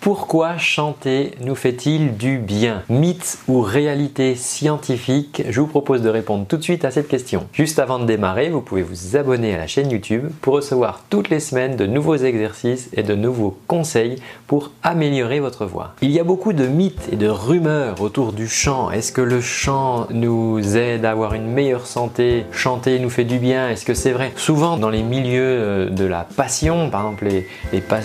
Pourquoi chanter nous fait-il du bien? Mythe ou réalité scientifique? Je vous propose de répondre tout de suite à cette question. Juste avant de démarrer, vous pouvez vous abonner à la chaîne YouTube pour recevoir toutes les semaines de nouveaux exercices et de nouveaux conseils pour améliorer votre voix. Il y a beaucoup de mythes et de rumeurs autour du chant. Est-ce que le chant nous aide à avoir une meilleure santé? Chanter nous fait du bien Est-ce que c'est vrai? Souvent dans les milieux euh, de la passion, par exemple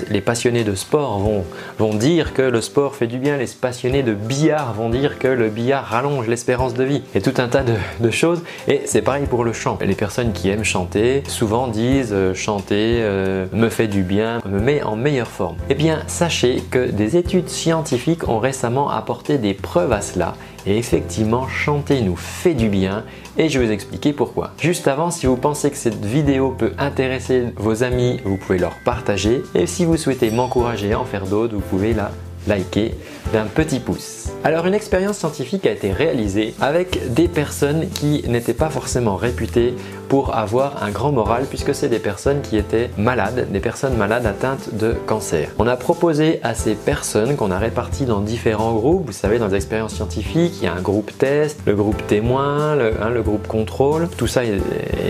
les, passionnés de sport vont dire que le sport fait du bien, les passionnés de billard vont dire que le billard rallonge l'espérance de vie, et tout un tas de, choses. Et c'est pareil pour le chant. Les personnes qui aiment chanter souvent disent euh, chanter euh, me fait du bien, me met en meilleure forme. Eh bien, sachez que des études scientifiques ont récemment apporté des preuves à cela et effectivement, chanter nous fait du bien et je vais vous expliquer pourquoi. Juste avant, si vous pensez que cette vidéo peut intéresser vos amis, vous pouvez leur partager. Et si vous souhaitez m'encourager à en faire d'autres, vous pouvez la liker d'un petit pouce. Alors une expérience scientifique a été réalisée avec des personnes qui n'étaient pas forcément réputées pour avoir un grand moral puisque c'est des personnes qui étaient malades, des personnes malades atteintes de cancer. On a proposé à ces personnes qu'on a réparties dans différents groupes, vous savez dans les expériences scientifiques, il y a un groupe test, le groupe témoin, le, hein, groupe contrôle, tout ça est,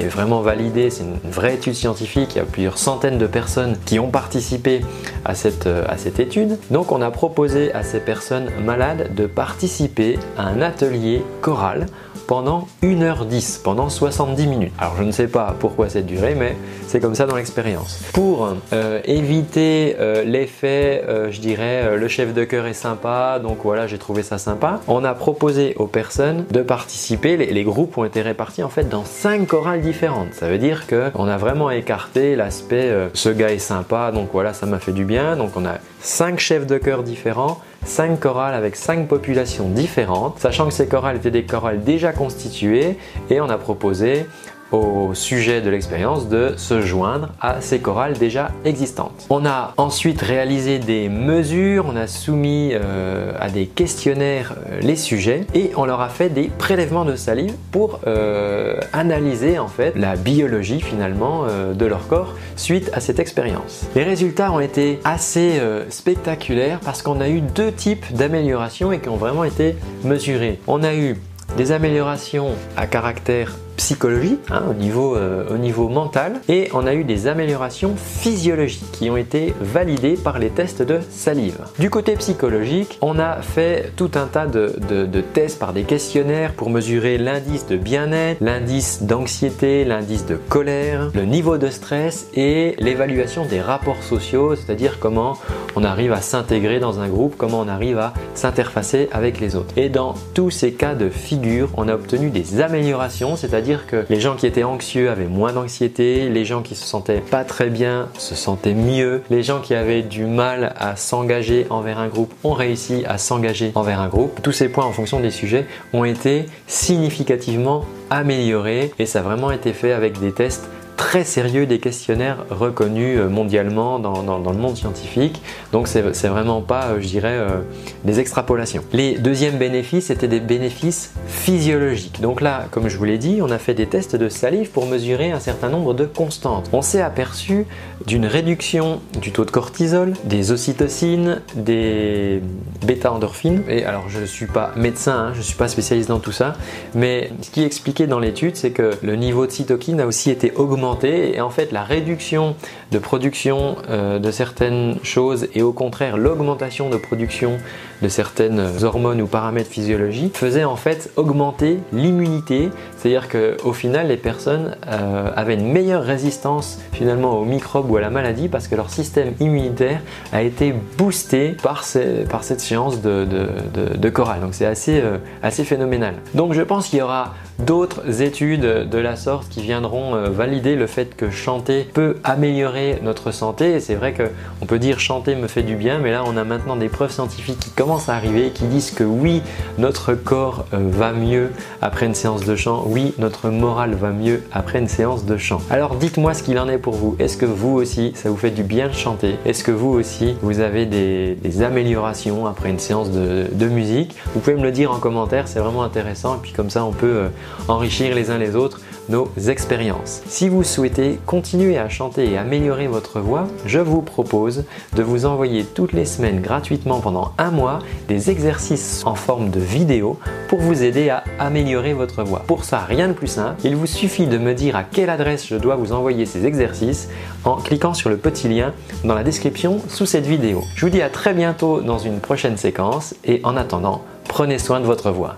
vraiment validé, c'est une vraie étude scientifique, il y a plusieurs centaines de personnes qui ont participé à cette, à cette étude. Donc on a proposé à ces personnes malades de participer à un atelier choral pendant 1h10, pendant 70 minutes. Alors je ne sais pas pourquoi cette durée, mais c'est comme ça dans l'expérience. Pour euh, éviter euh, l'effet, euh, je dirais, le chef de cœur est sympa, donc voilà, j'ai trouvé ça sympa, on a proposé aux personnes de participer, les, groupes ont été répartis en fait dans 5 chorales différentes. Ça veut dire qu'on a vraiment écarté l'aspect ce gars est sympa, donc voilà, ça m'a fait du bien. Donc on a 5 chefs de chœur différents 5 chorales avec 5 populations différentes, sachant que ces chorales étaient des chorales déjà constituées et on a proposé au sujet de l'expérience de se joindre à ces chorales déjà existantes. On a ensuite réalisé des mesures, on a soumis euh, à des questionnaires euh, les sujets et on leur a fait des prélèvements de salive pour euh, analyser en fait la biologie finalement de leur corps suite à cette expérience. Les résultats ont été assez spectaculaires parce qu'on a eu deux types d'améliorations et qui ont vraiment été mesurés. On a eu des améliorations à caractère psychologie, hein, au, niveau, euh, au niveau mental, et on a eu des améliorations physiologiques qui ont été validées par les tests de salive. Du côté psychologique, on a fait tout un tas de, de tests par des questionnaires pour mesurer l'indice de bien-être, l'indice d'anxiété, l'indice de colère, le niveau de stress et l'évaluation des rapports sociaux, c'est-à-dire comment on arrive à s'intégrer dans un groupe, comment on arrive à s'interfacer avec les autres. Et dans tous ces cas de figure, on a obtenu des améliorations, c'est-à-dire dire que les gens qui étaient anxieux avaient moins d'anxiété, les gens qui se sentaient pas très bien se sentaient mieux, les gens qui avaient du mal à s'engager envers un groupe ont réussi à s'engager envers un groupe. Tous ces points en fonction des sujets ont été significativement améliorés et ça a vraiment été fait avec des tests très sérieux des questionnaires reconnus euh, mondialement dans, le monde scientifique. Donc c'est vraiment pas, euh, je dirais, euh, des extrapolations. Les deuxièmes bénéfices étaient des bénéfices physiologiques. Donc là, comme je vous l'ai dit, on a fait des tests de salive pour mesurer un certain nombre de constantes. On s'est aperçu d'une réduction du taux de cortisol, des ocytocines, des bêta-endorphines. Et alors je ne suis pas médecin, hein, je ne suis pas spécialiste dans tout ça, mais ce qui est expliqué dans l'étude, c'est que le niveau de cytokine a aussi été augmenté et en fait la réduction de production euh, de certaines choses et au contraire l'augmentation de production de certaines hormones ou paramètres physiologiques faisait en fait augmenter l'immunité, c'est-à-dire qu'au final les personnes euh, avaient une meilleure résistance finalement aux microbes ou à la maladie parce que leur système immunitaire a été boosté par, cette séance de, de, de, chorale. Donc c'est assez, euh, assez phénoménal. Donc je pense qu'il y aura d'autres études de la sorte qui viendront euh, valider le fait que chanter peut améliorer notre santé. Et c'est vrai qu'on peut dire chanter me fait du bien, mais là on a maintenant des preuves scientifiques qui commencent à arriver qui disent que oui, notre corps euh, va mieux après une séance de chant, oui, notre morale va mieux après une séance de chant. Alors dites-moi ce qu'il en est pour vous. Est-ce que vous aussi, ça vous fait du bien de chanter? Est-ce que vous aussi, vous avez des, améliorations après une séance de, de, musique? Vous pouvez me le dire en commentaire, c'est vraiment intéressant et puis comme ça on peut euh, enrichir les uns les autres nos expériences. Si vous souhaitez continuer à chanter et améliorer votre voix, je vous propose de vous envoyer toutes les semaines gratuitement pendant un mois des exercices en forme de vidéo pour vous aider à améliorer votre voix. Pour ça, rien de plus simple, il vous suffit de me dire à quelle adresse je dois vous envoyer ces exercices en cliquant sur le petit lien dans la description sous cette vidéo. Je vous dis à très bientôt dans une prochaine séquence et en attendant, prenez soin de votre voix.